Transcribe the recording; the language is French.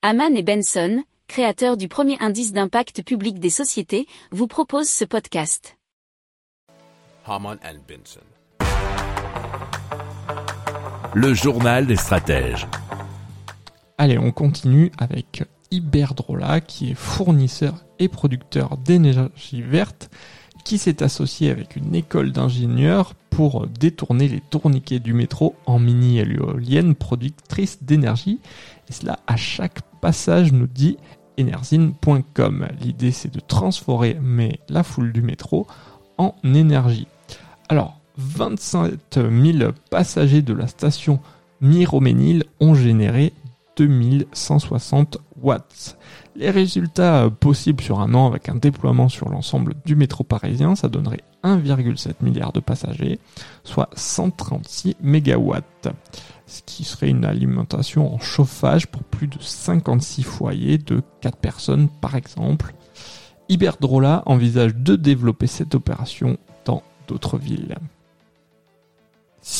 Haman et Benson, créateurs du premier indice d'impact public des sociétés, vous proposent ce podcast. Haman and Benson. Le journal des stratèges. Allez, on continue avec Iberdrola, qui est fournisseur et producteur d'énergie verte, qui s'est associé avec une école d'ingénieurs pour détourner les tourniquets du métro en mini-éoliennes productrices d'énergie. Et cela à chaque passage, nous dit Enerzine.com. L'idée, c'est de transformer la foule du métro en énergie. Alors, 27 000 passagers de la station Miroménil ont généré 2160 Les résultats possibles sur un an avec un déploiement sur l'ensemble du métro parisien, ça donnerait 1,7 milliard de passagers, soit 136 mégawatts, ce qui serait une alimentation en chauffage pour plus de 56 foyers de 4 personnes par exemple. Iberdrola envisage de développer cette opération dans d'autres villes.